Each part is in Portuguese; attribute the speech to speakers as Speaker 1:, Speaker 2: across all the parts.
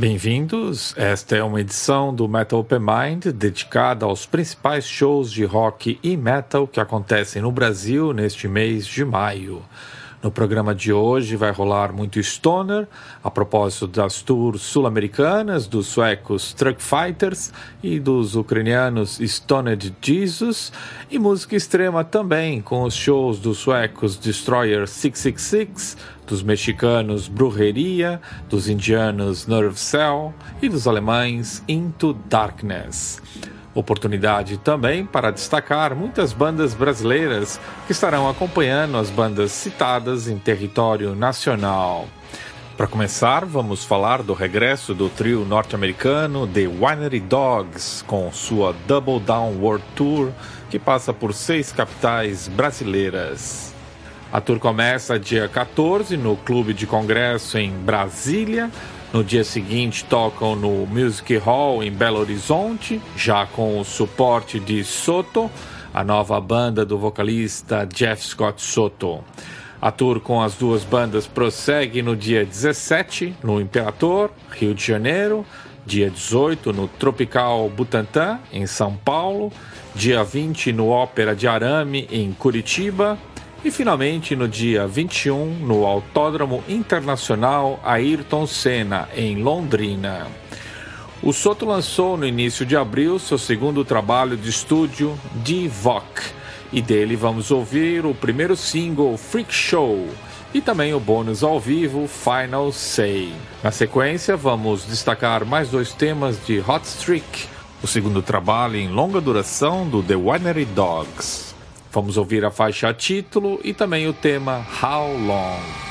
Speaker 1: Bem-vindos. Esta é uma edição do Metal Open Mind dedicada aos principais shows de rock e metal que acontecem no Brasil neste mês de maio. No programa de hoje vai rolar muito stoner, a propósito das tours sul-americanas dos suecos Truck Fighters e dos ucranianos Stoned Jesus, e música extrema também, com os shows dos suecos Destroyer 666, dos mexicanos Brujeria, dos indianos Nerve Cell e dos alemães Into Darkness. Oportunidade também para destacar muitas bandas brasileiras que estarão acompanhando as bandas citadas em território nacional. Para começar, vamos falar do regresso do trio norte-americano The Winery Dogs com sua Double Down World Tour, que passa por seis capitais brasileiras. A tour começa dia 14 no Clube de Congresso em Brasília, no dia seguinte, tocam no Music Hall em Belo Horizonte, já com o suporte de Soto, a nova banda do vocalista Jeff Scott Soto. A tour com as duas bandas prossegue no dia 17 no Imperator, Rio de Janeiro, dia 18 no Tropical Butantã, em São Paulo, dia 20 no Ópera de Arame, em Curitiba, e finalmente, no dia 21, no Autódromo Internacional Ayrton Senna, em Londrina. O Soto lançou no início de abril seu segundo trabalho de estúdio, Divock, e dele vamos ouvir o primeiro single Freak Show e também o bônus ao vivo Final Say. Na sequência, vamos destacar mais dois temas de Hot Streak, o segundo trabalho em longa duração do The Winery Dogs. Vamos ouvir a faixa título e também o tema How Long.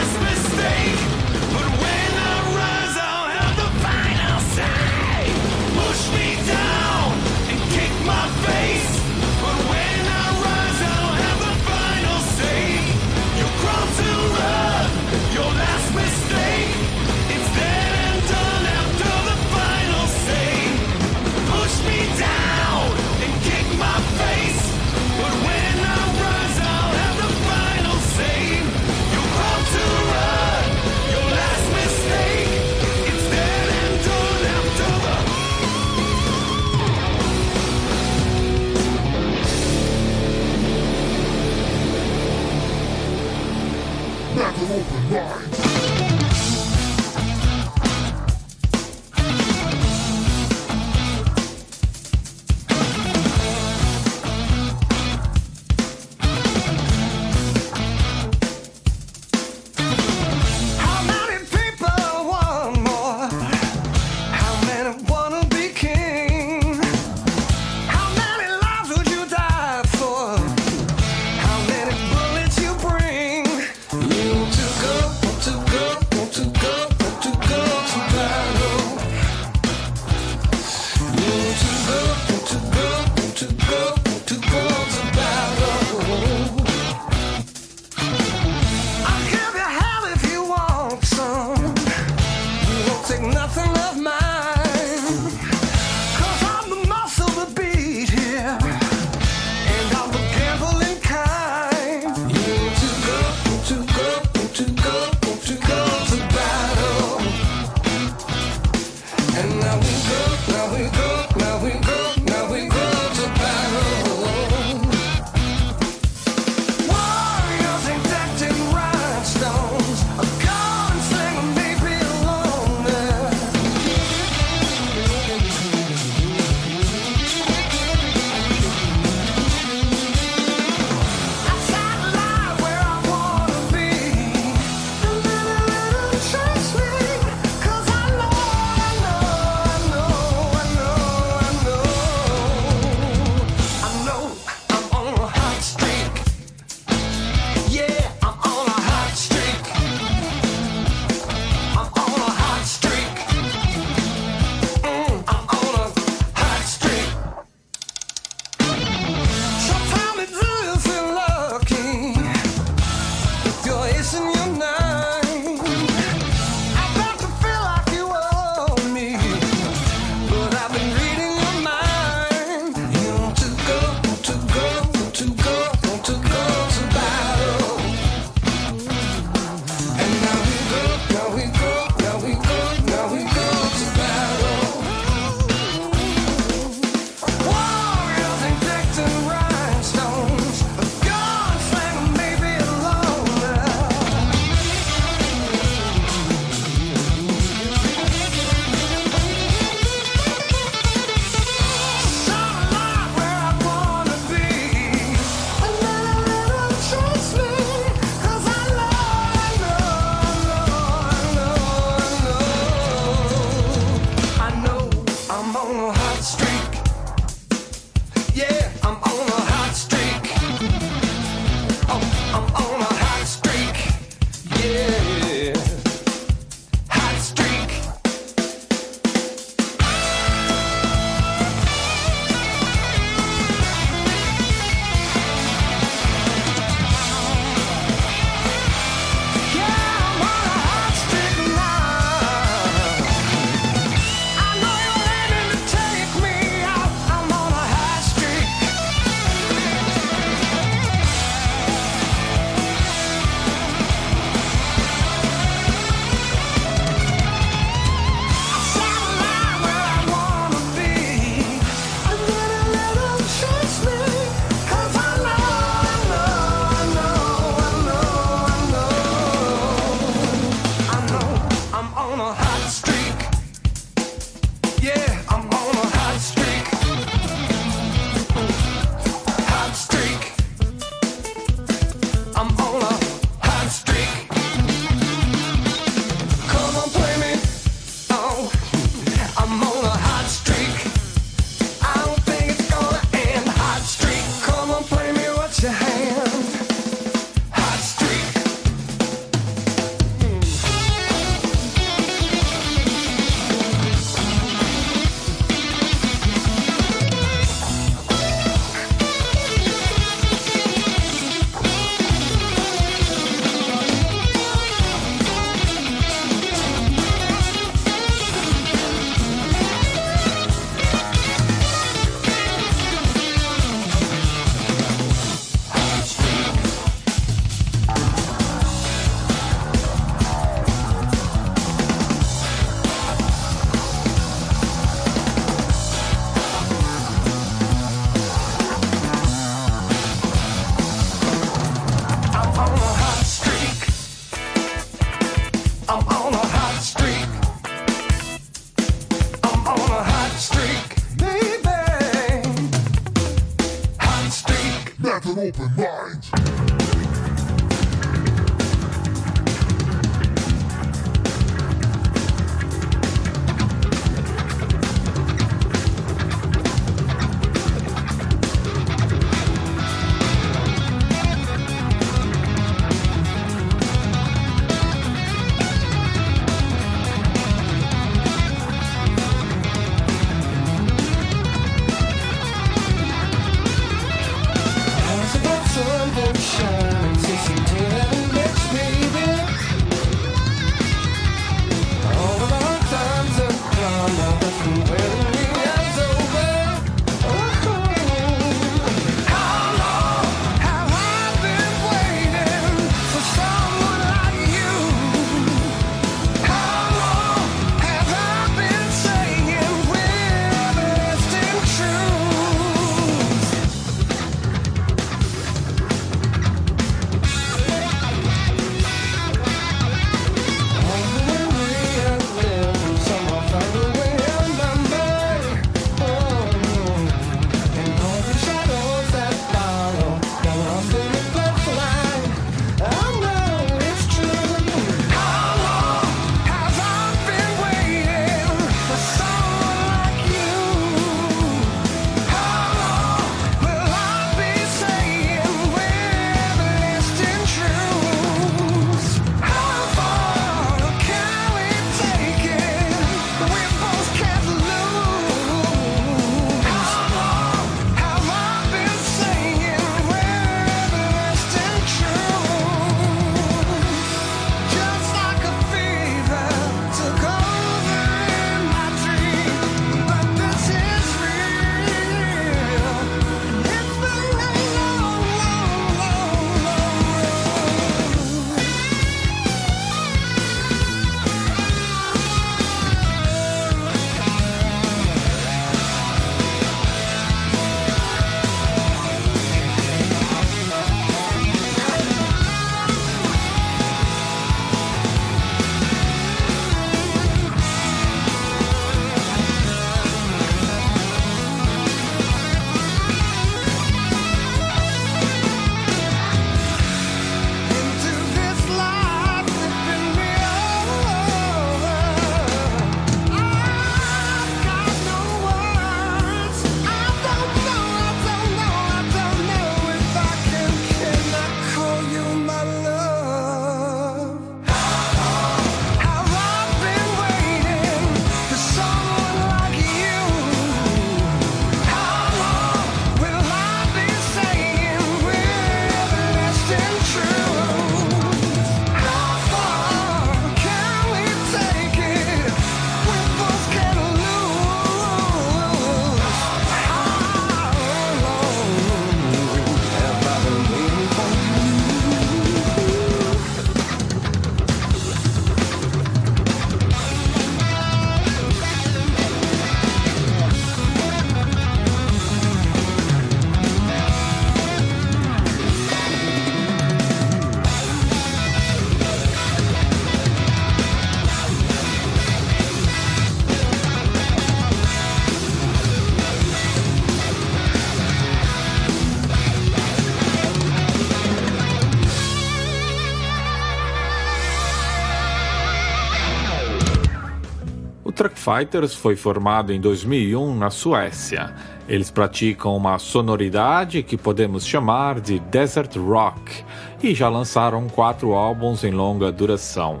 Speaker 1: Fighters foi formado em 2001 na Suécia. Eles praticam uma sonoridade que podemos chamar de desert rock e já lançaram quatro álbuns em longa duração.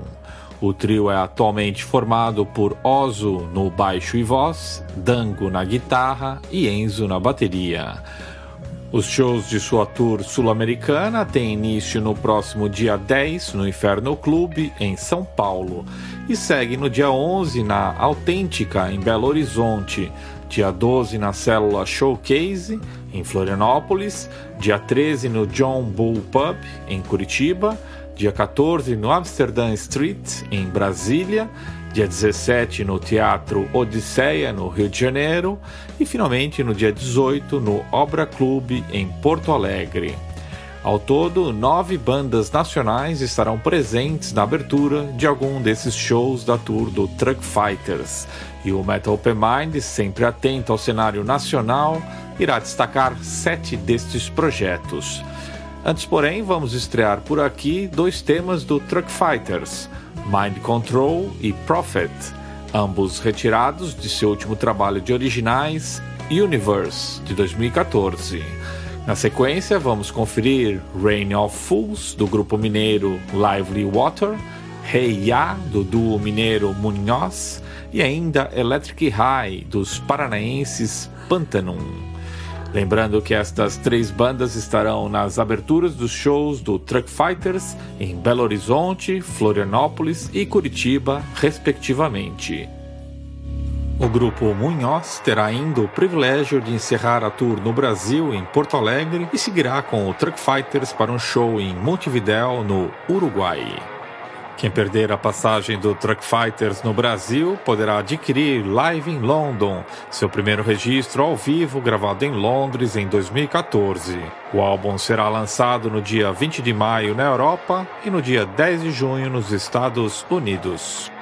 Speaker 1: O trio é atualmente formado por Ozo no baixo e voz, Dango na guitarra e Enzo na bateria. Os shows de sua tour sul-americana têm início no próximo dia 10 no Inferno Clube, em São Paulo, e segue no dia 11 na Autêntica, em Belo Horizonte, dia 12 na Célula Showcase, em Florianópolis, dia 13 no John Bull Pub, em Curitiba, dia 14 no Amsterdam Street, em Brasília, dia 17 no Teatro Odisseia, no Rio de Janeiro, e finalmente no dia 18 no Obra Clube, em Porto Alegre. Ao todo, nove bandas nacionais estarão presentes na abertura de algum desses shows da tour do Truck Fighters. E o Metal Open Mind, sempre atento ao cenário nacional, irá destacar sete destes projetos. Antes, porém, vamos estrear por aqui dois temas do Truck Fighters, Mind Control e Prophet, ambos retirados de seu último trabalho de originais, Universe, de 2014. Na sequência, vamos conferir Rain of Fools, do grupo mineiro Lively Water, Hey Ya, do duo mineiro Munhoz, e ainda Electric High, dos paranaenses Pantanum. Lembrando que estas três bandas estarão nas aberturas dos shows do Truck Fighters em Belo Horizonte, Florianópolis e Curitiba, respectivamente. O grupo Munhoz terá ainda o privilégio de encerrar a tour no Brasil, em Porto Alegre, e seguirá com o Truck Fighters para um show em Montevidéu, no Uruguai. Quem perder a passagem do Truck Fighters no Brasil poderá adquirir Live em London, seu primeiro registro ao vivo gravado em Londres em 2014. O álbum será lançado no dia 20 de maio na Europa e no dia 10 de junho nos Estados Unidos.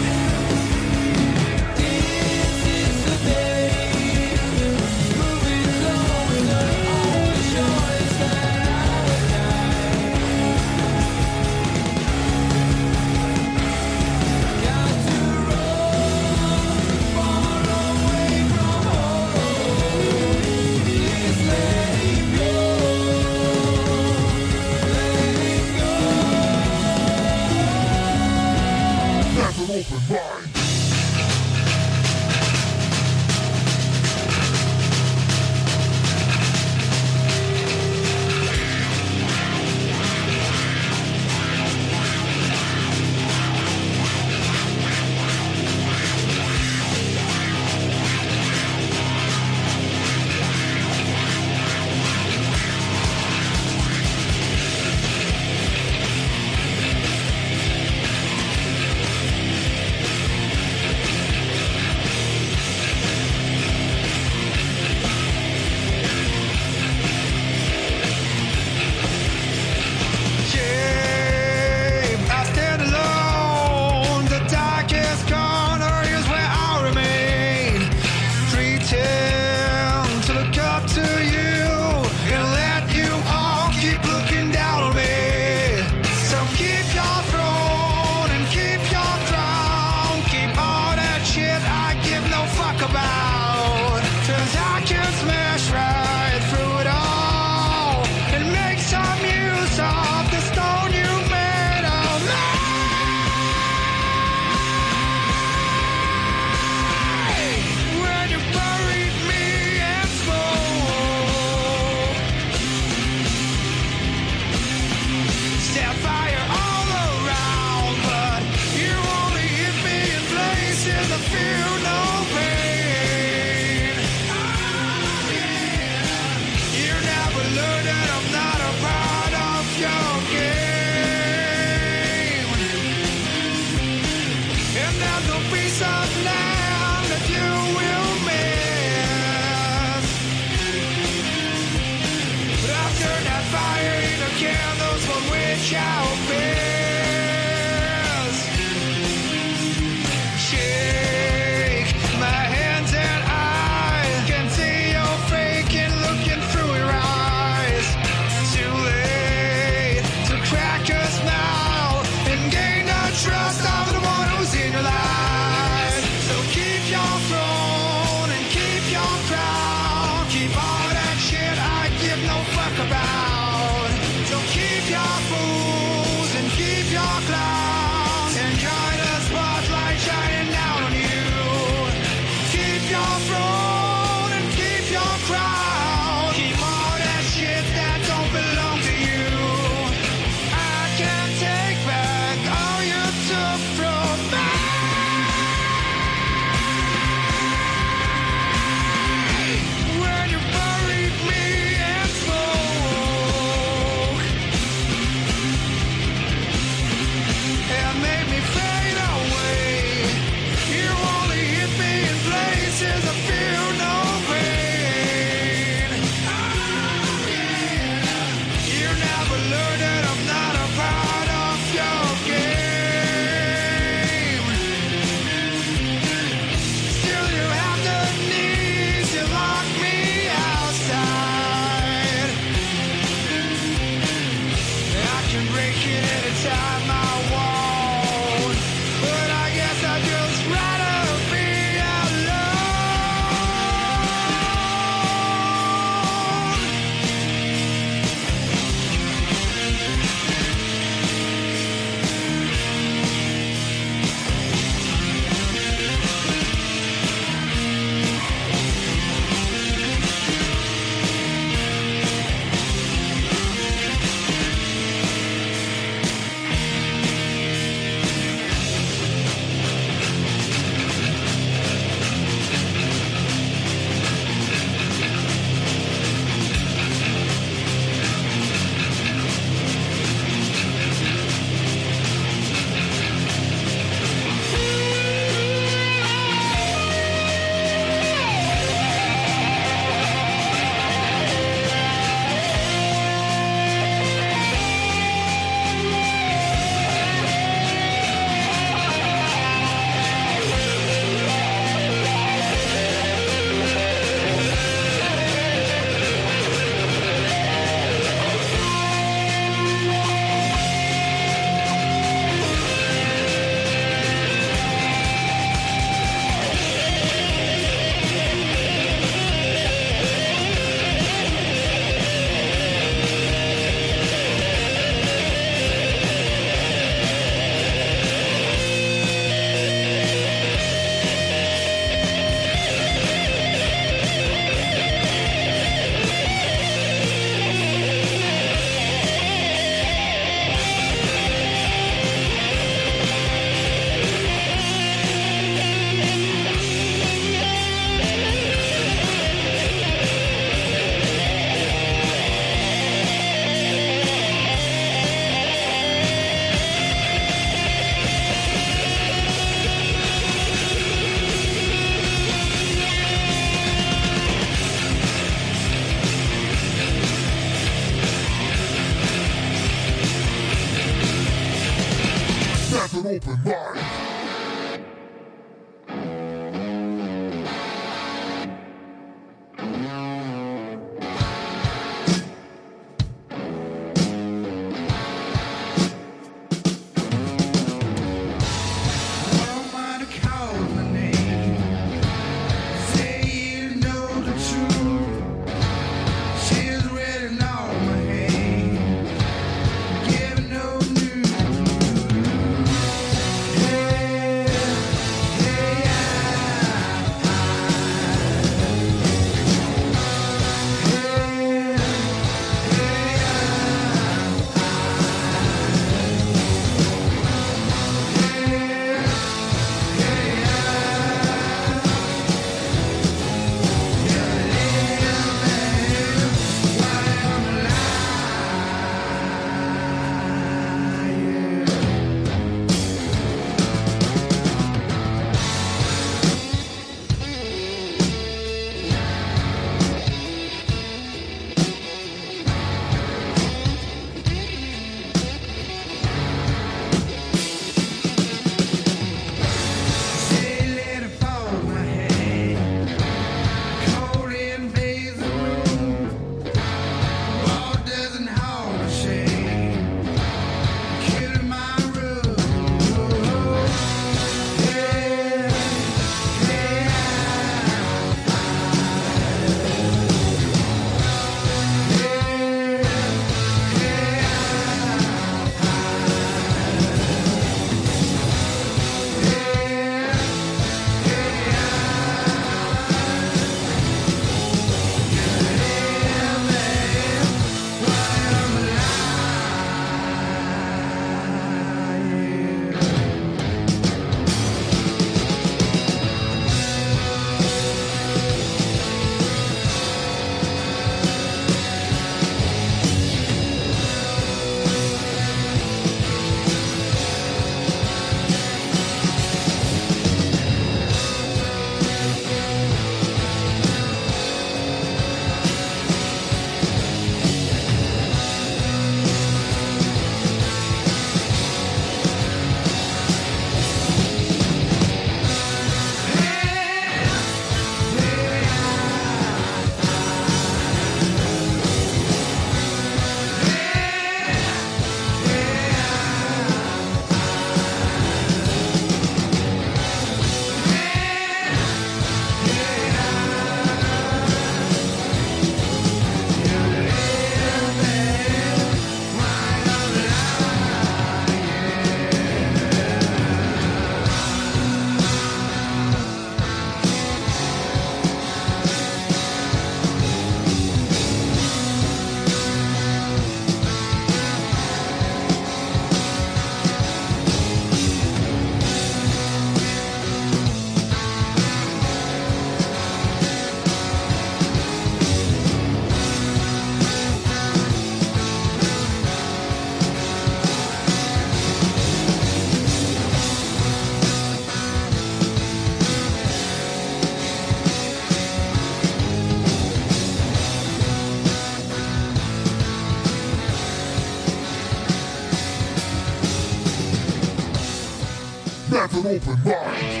Speaker 2: Open mind.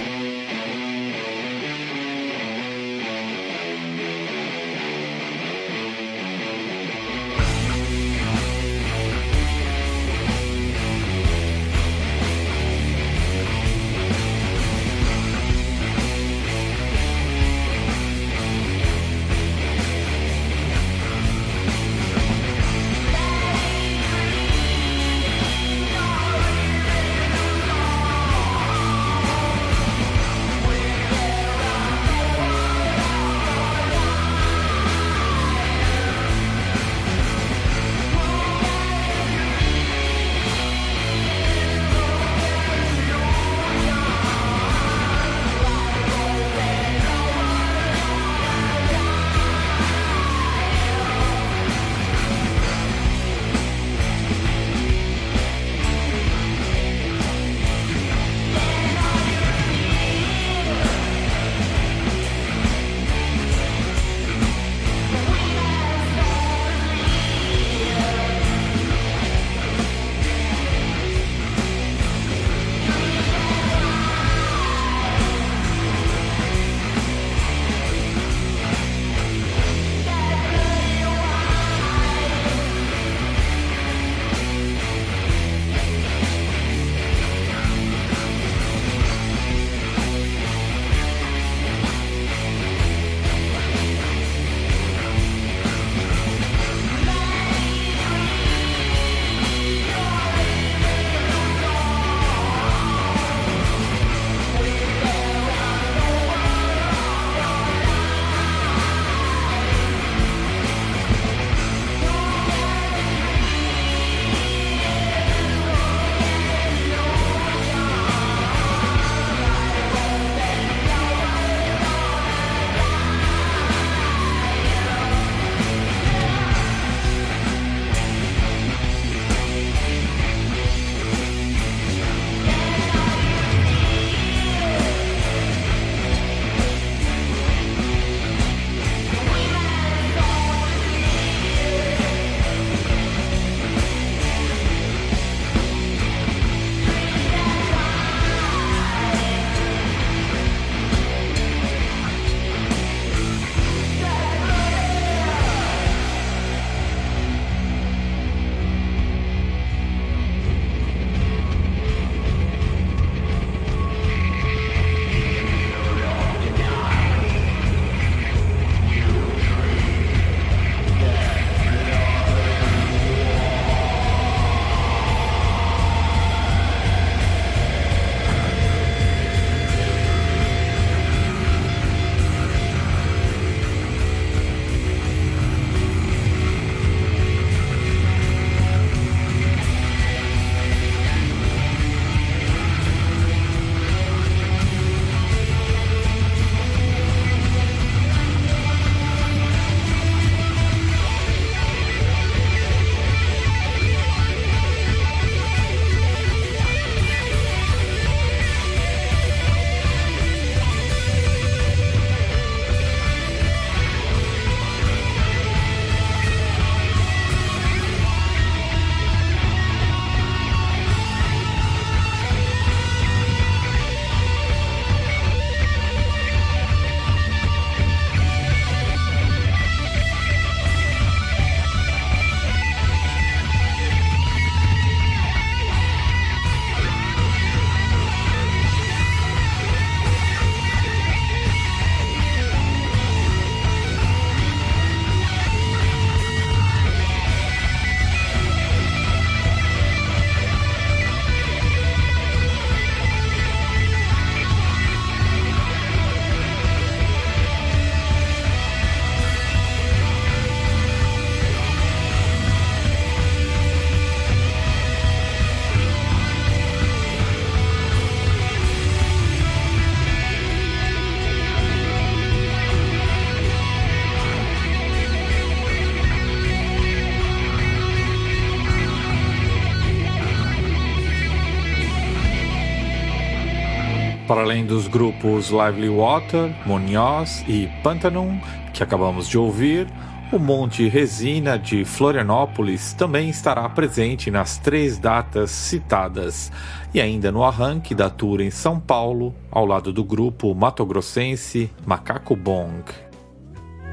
Speaker 1: Além dos grupos Lively Water, Munhoz e Pantanum, que acabamos de ouvir, o Monte Resina de Florianópolis também estará presente nas três datas citadas e ainda no arranque da tour em São Paulo, ao lado do grupo matogrossense Macaco Bong.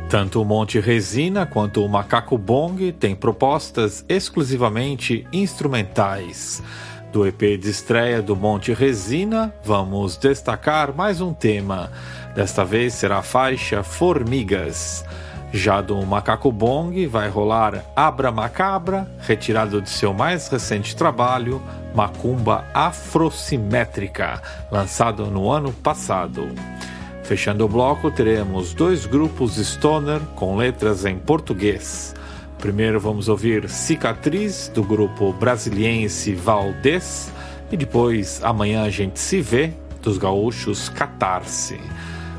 Speaker 1: Tanto o Monte Resina quanto o Macaco Bong têm propostas exclusivamente instrumentais. Do EP de estreia do Monte Resina, vamos destacar mais um tema. Desta vez será a faixa Formigas. Já do Macaco Bong vai rolar Abra Macabra, retirado de seu mais recente trabalho, Macumba Afrosimétrica, lançado no ano passado. Fechando o bloco, teremos dois grupos stoner com letras em português. Primeiro vamos ouvir Cicatriz, do grupo brasiliense Valdez, e depois Amanhã a gente se vê, dos gaúchos Catarse.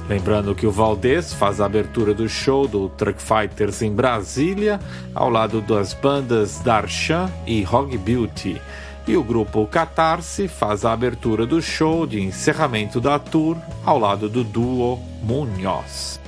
Speaker 1: Lembrando que o Valdez faz a abertura do show do Truck Fighters em Brasília, ao lado das bandas Darshan e Hog Beauty. E o grupo Catarse faz a abertura do show de encerramento da tour ao lado do duo Munhoz.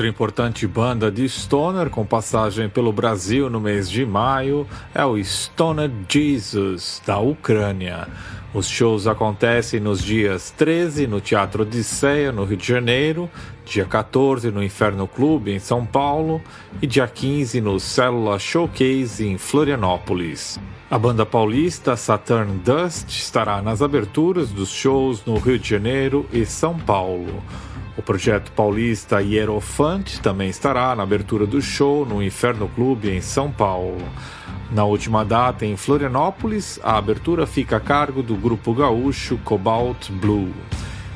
Speaker 1: Outra importante banda de Stoner com passagem pelo Brasil no mês de maio é o Stoner Jesus, da Ucrânia. Os shows acontecem nos dias 13 no Teatro Odisseia, no Rio de Janeiro, dia 14 no Inferno Clube, em São Paulo, e dia 15 no Célula Showcase, em Florianópolis. A banda paulista Saturn Dust estará nas aberturas dos shows no Rio de Janeiro e São Paulo. O projeto paulista Hierofante também estará na abertura do show no Inferno Clube em São Paulo. Na última data em Florianópolis, a abertura fica a cargo do grupo gaúcho Cobalt Blue.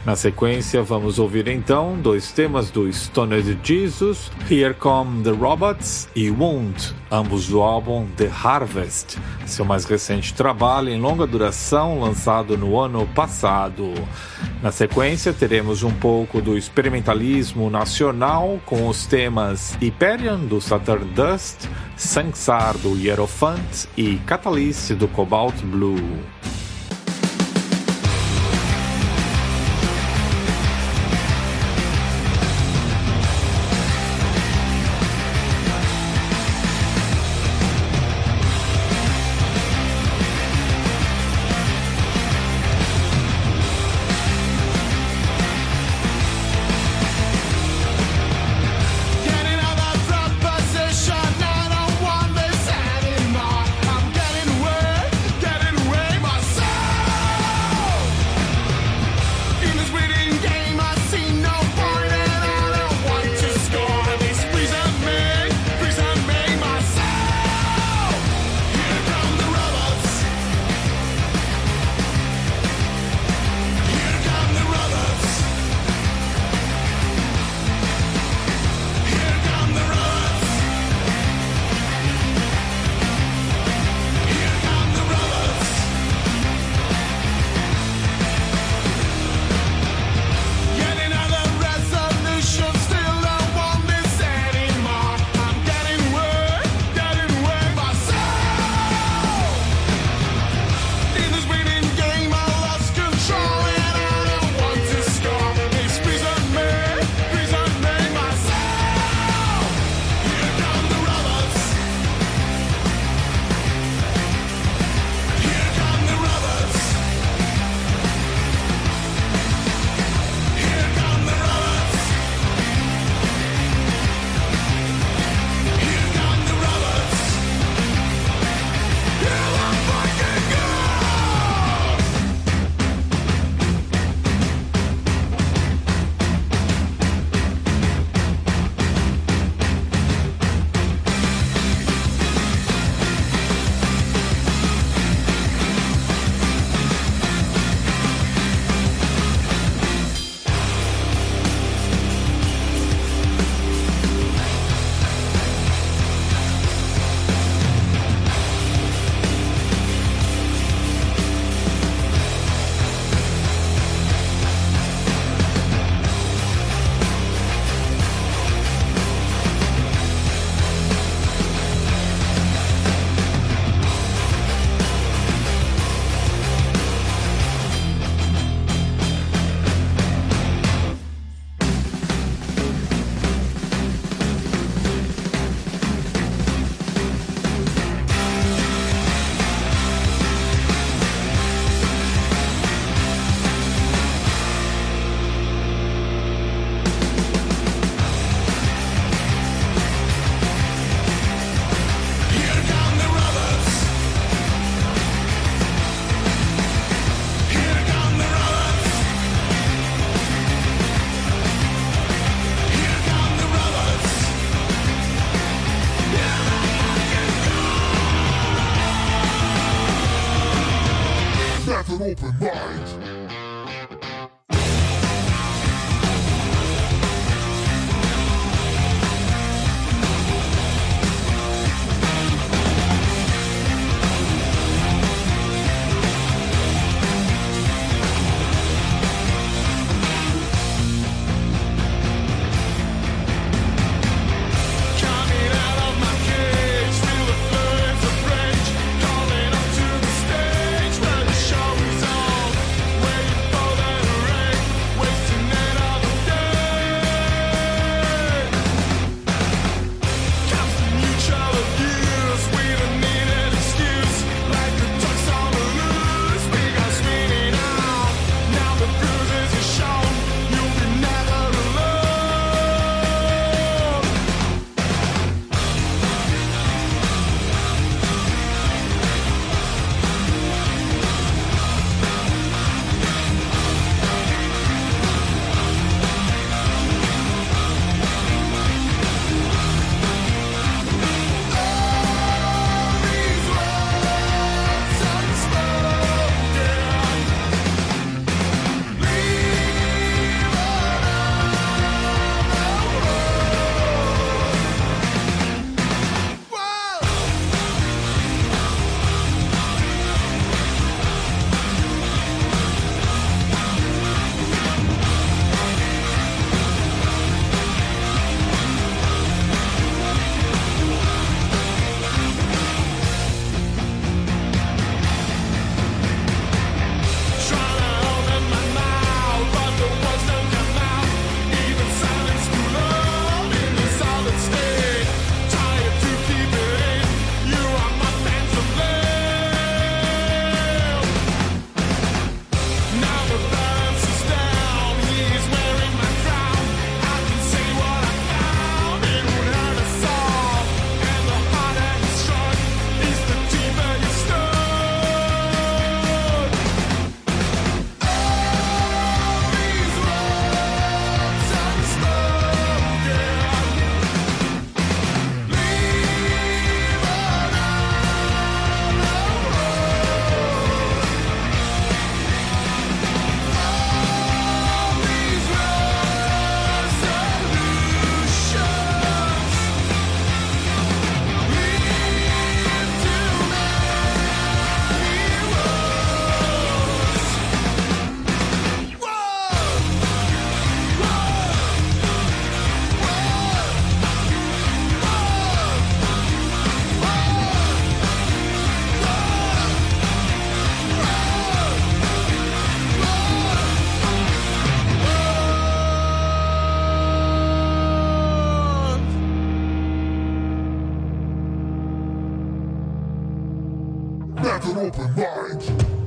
Speaker 3: Na sequência, vamos ouvir então dois temas do Stoned Jesus, Here Come the Robots e Wound, ambos do álbum The Harvest, seu mais recente trabalho em longa duração lançado no ano passado. Na sequência, teremos um pouco do experimentalismo nacional com os temas Hyperion do Saturn Dust, Sanksar do Hierophant e Catalyst do Cobalt Blue.
Speaker 4: Never open mind.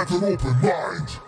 Speaker 2: Have an open mind.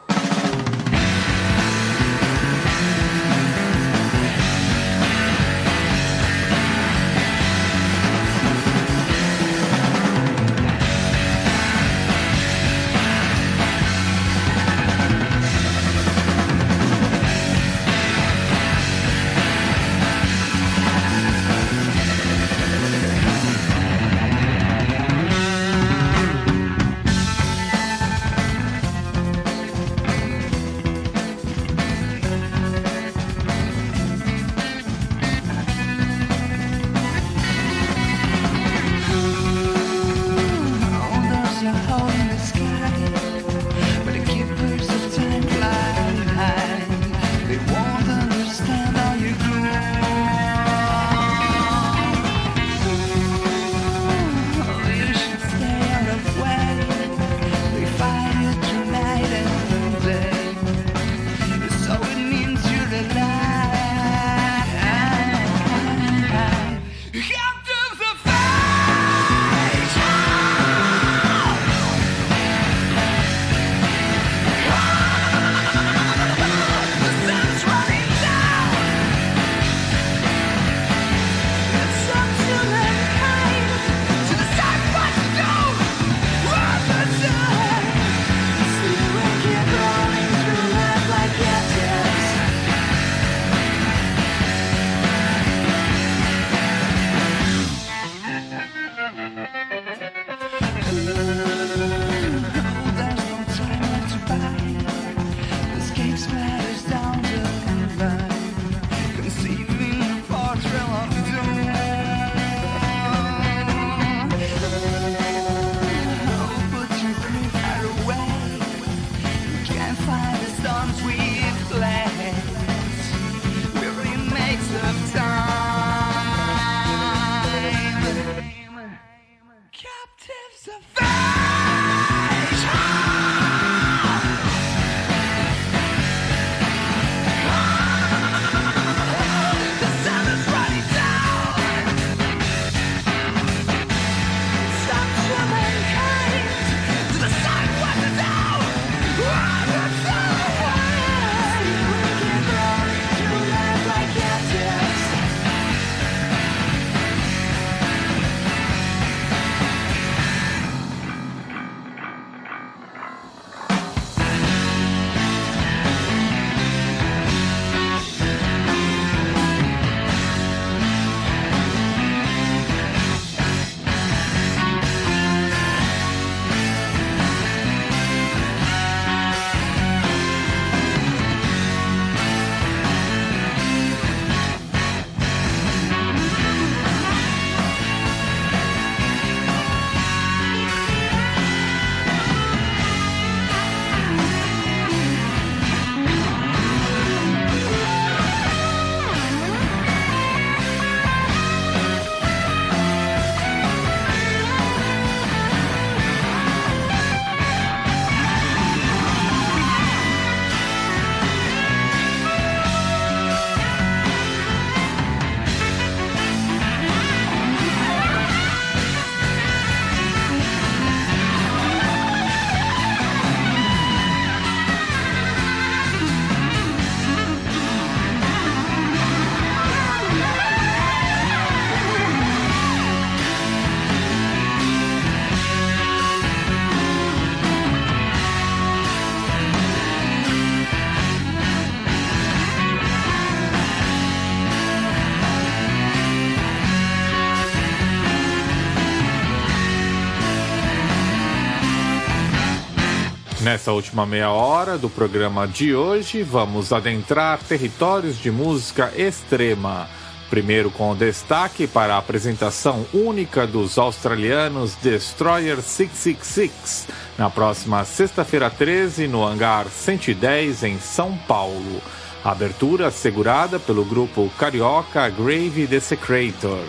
Speaker 1: Nessa última meia hora do programa de hoje, vamos adentrar territórios de música extrema. Primeiro com destaque para a apresentação única dos australianos Destroyer 666, na próxima sexta-feira 13, no Hangar 110, em São Paulo. A abertura assegurada pelo grupo carioca Grave Desecrator.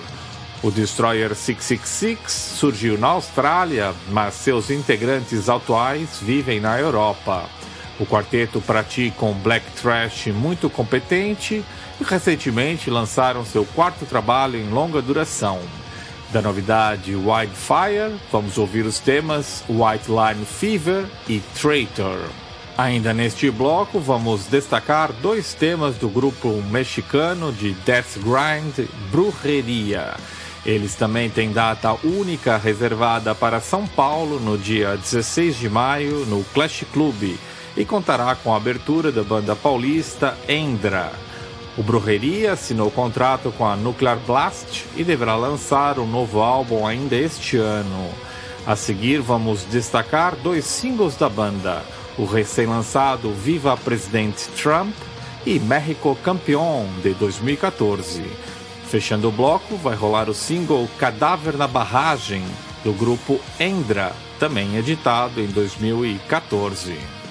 Speaker 1: O Destroyer 666 surgiu na Austrália, mas seus integrantes atuais vivem na Europa. O quarteto pratica um black thrash muito competente e recentemente lançaram seu quarto trabalho em longa duração.
Speaker 5: Da novidade Wildfire, vamos ouvir os temas White Line Fever e Traitor. Ainda neste bloco, vamos destacar dois temas do grupo mexicano de Death Grind, Brujeria. Eles também têm data única reservada para São Paulo no dia 16 de maio no Clash Club e contará com a abertura da banda paulista Endra. O Brujeria assinou contrato com a Nuclear Blast e deverá lançar um novo álbum ainda este ano. A seguir, vamos destacar dois singles da banda: o recém-lançado Viva Presidente Trump e México Campeón de 2014. Fechando o bloco, vai rolar o single Cadáver na Barragem, do grupo Endra, também editado em 2014.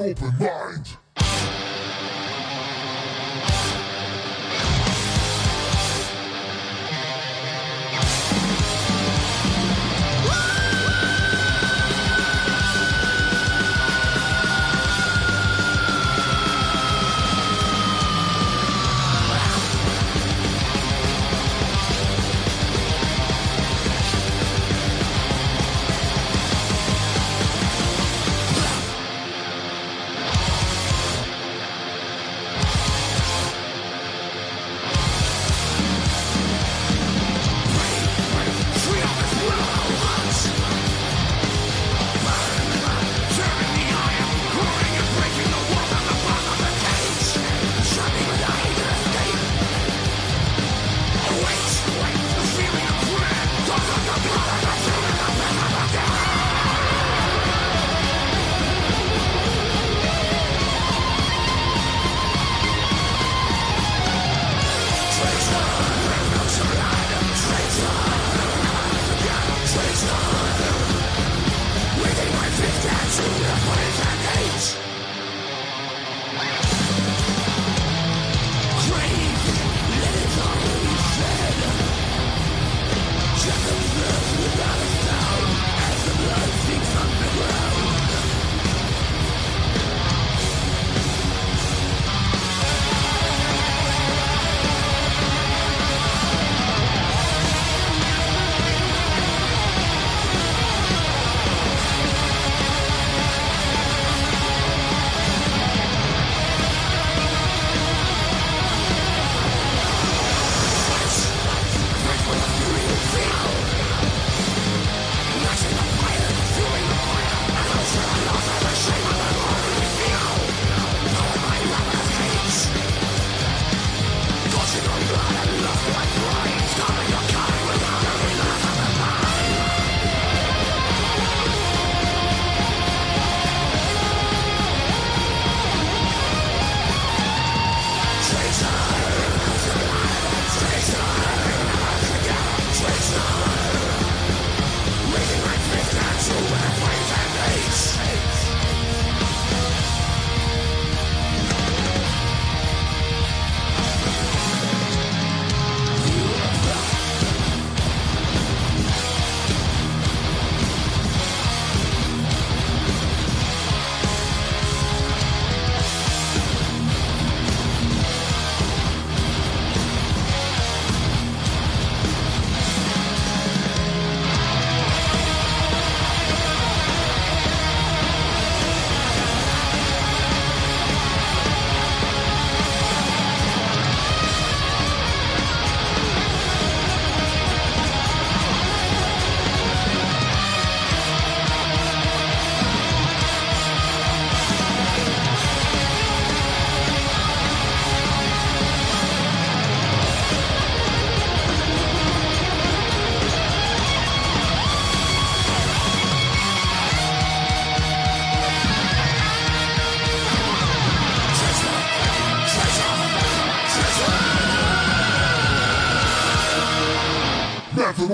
Speaker 6: Open mind.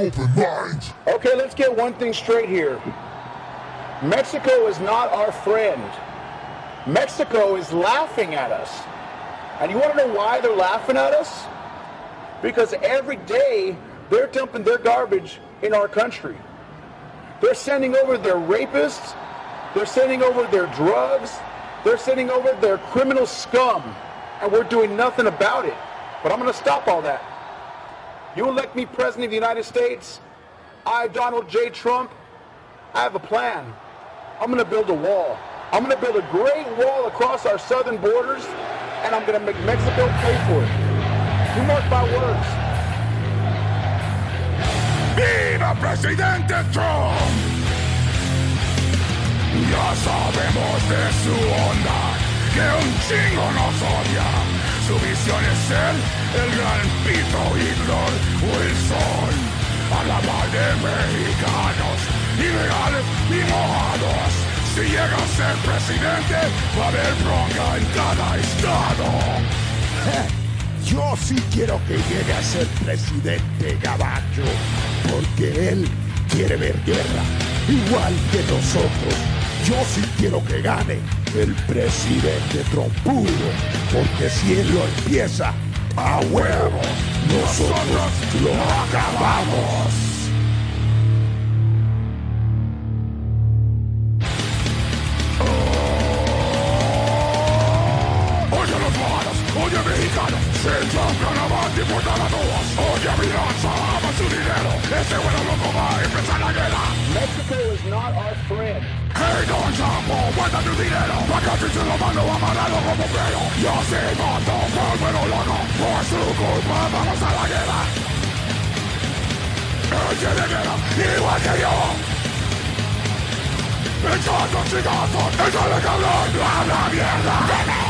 Speaker 2: Open mind.
Speaker 7: Okay, let's get one thing straight here. Mexico is not our friend. Mexico is laughing at us. And you want to know why they're laughing at us? Because every day they're dumping their garbage in our country. They're sending over their rapists. They're sending over their drugs. They're sending over their criminal scum. And we're doing nothing about it. But I'm going to stop all that. You elect me president of the United States. I, Donald J. Trump, I have a plan. I'm going to build a wall. I'm going to build a great wall across our southern borders, and I'm going to make Mexico pay for it. You mark my words.
Speaker 2: ¡Viva Presidente Trump! Ya sabemos de su onda, que un chingo nos odia. Su visión es ser el gran Pito Hitler Wilson. Habla mal de mexicanos, ilegales y mojados. Si llega a ser presidente, va a haber bronca en cada estado.
Speaker 8: Yo sí quiero que llegue a ser presidente Gabacho, porque él quiere ver guerra, igual que nosotros. Yo sí quiero que gane el presidente trompudo, porque si él lo empieza, a huevo, nosotros lo acabamos.
Speaker 2: Oye los mojados, oye mexicanos, compran a a todos. Lanza, ama su dinero, ese bueno loco va a empezar la guerra.
Speaker 7: Mexico is not our friend.
Speaker 2: Hey, don Chapo, tu dinero, la casi se lo mando amarrado como pelo. Yo tonto, fue bueno loco, por su culpa vamos a la guerra. Él quiere guerra, igual que yo. Echando chingazos, échale cabrón, habla mierda.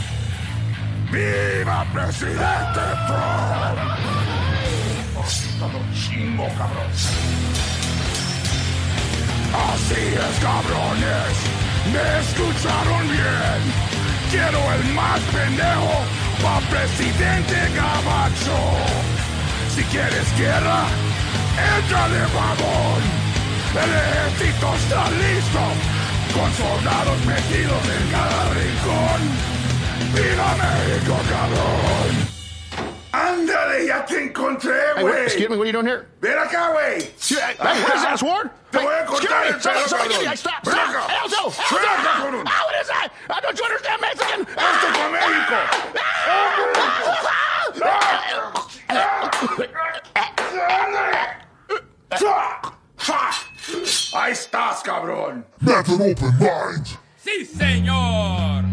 Speaker 2: ¡Viva presidente Trump! Lo chingo, cabrón. Así es, cabrones. Me escucharon bien. Quiero el más pendejo pa' presidente Gabacho. Si quieres guerra, échale babón. El ejército está listo, con soldados metidos en cada rincón. ¡Viva México, cabrón! ¡Ándale, ya te encontré,
Speaker 8: Hey,
Speaker 2: güey!
Speaker 8: wait, excuse me, what are you doing here?
Speaker 2: ¡Ven acá, güey!
Speaker 8: Hey, what is that, Sword?
Speaker 2: Te voy a
Speaker 8: excuse
Speaker 2: cortar
Speaker 8: me,
Speaker 2: el
Speaker 8: stop,
Speaker 2: pelo,
Speaker 8: stop,
Speaker 2: cabrón.
Speaker 8: stop, stop,
Speaker 2: Ven
Speaker 8: stop.
Speaker 2: acá.
Speaker 8: Elzo, Elzo.
Speaker 2: Ven acá, cabrón.
Speaker 8: Ah, what is that? Uh, Don't you understand Mexican?
Speaker 2: ¡Esto con México! ¡Ahí estás, cabrón!
Speaker 6: That's an open mind.
Speaker 3: ¡Sí, señor!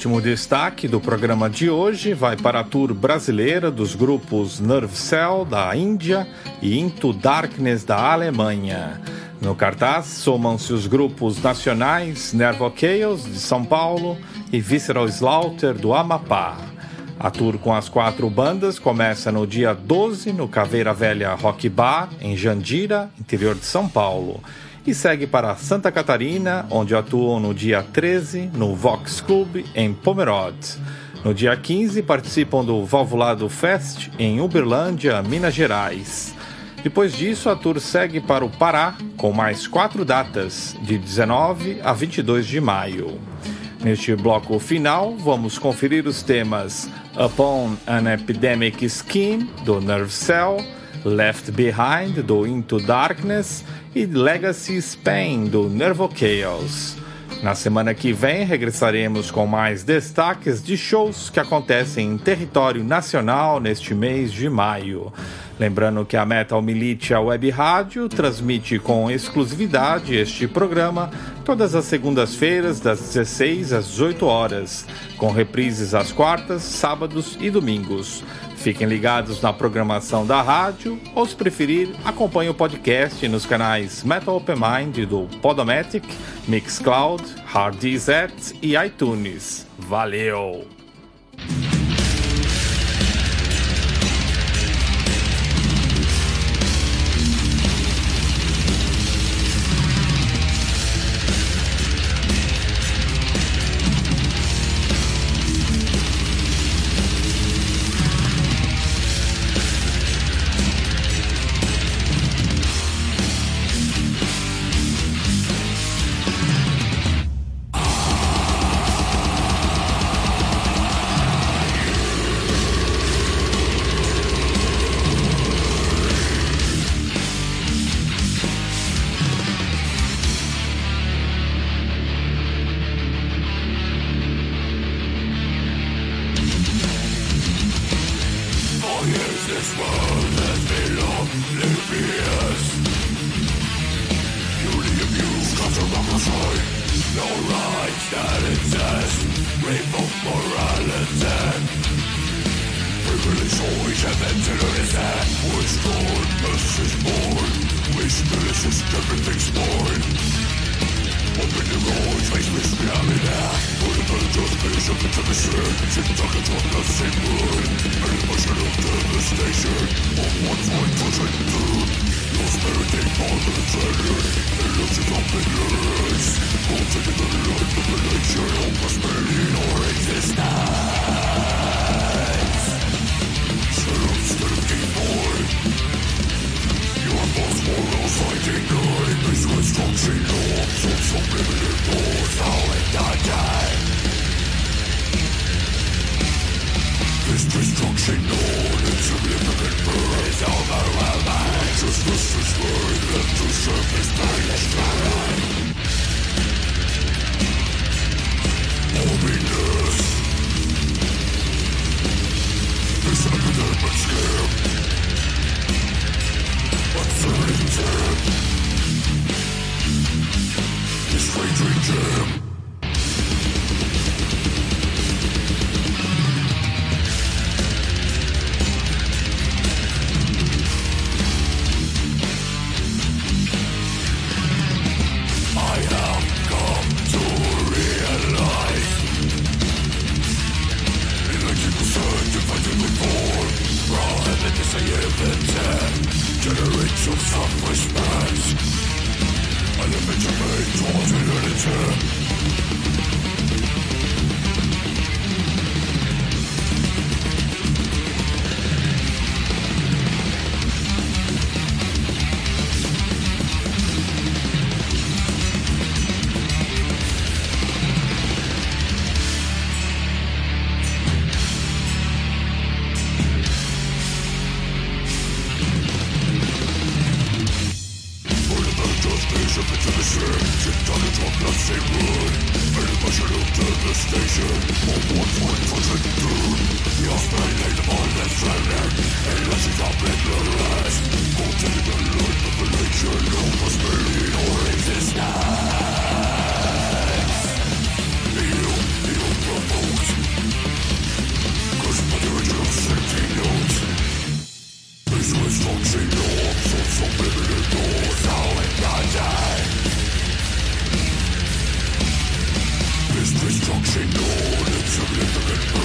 Speaker 1: Último destaque do programa de hoje vai para a tour brasileira dos grupos Nerve Cell da Índia e Into Darkness da Alemanha. No cartaz somam-se os grupos nacionais Nervo Chaos de São Paulo e Visceral Slaughter do Amapá.
Speaker 9: A tour com as quatro bandas começa no dia 12 no Caveira Velha Rock Bar, em Jandira, interior de São Paulo, e segue para Santa Catarina, onde atuam no dia 13 no Vox Club, em Pomerode. No dia 15 participam do Valvulado Fest, em Uberlândia, Minas Gerais. Depois disso, a tour segue para o Pará, com mais quatro datas, de 19 a 22 de maio. Neste bloco final, vamos conferir os temas Upon an Epidemic Scheme, do Nerve Cell, Left Behind, do Into Darkness e Legacy Spain, do Nervo Chaos. Na semana que vem, regressaremos com mais destaques de shows que acontecem em território nacional neste mês de maio. Lembrando que a Metal Militia Web Rádio transmite com exclusividade este programa todas as segundas-feiras, das 16 às 18 horas, com reprises às quartas, sábados e domingos. Fiquem ligados na programação da rádio, ou se preferir, acompanhe o podcast nos canais Metal Open Mind do Podomatic, Mixcloud, Hardizet e iTunes. Valeu!
Speaker 10: Señor, el
Speaker 6: secreto del